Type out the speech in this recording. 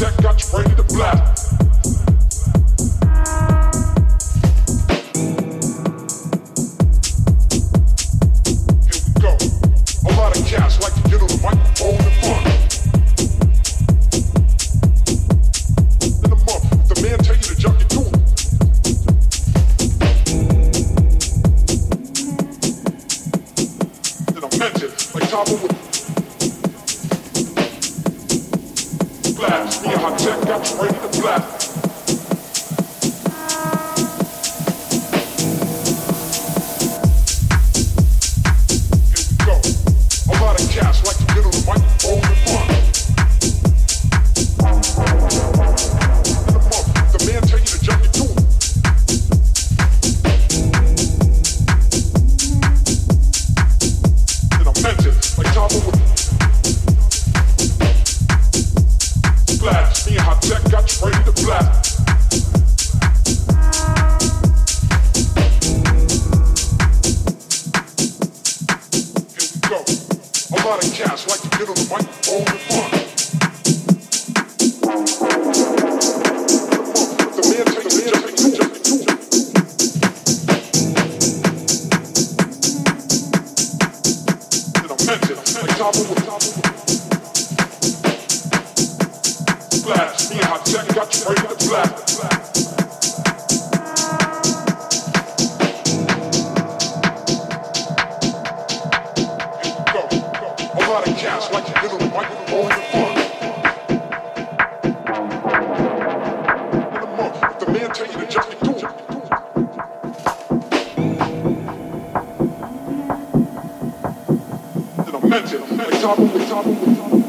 tech got you ready to blast. trouble, with trouble, with trouble.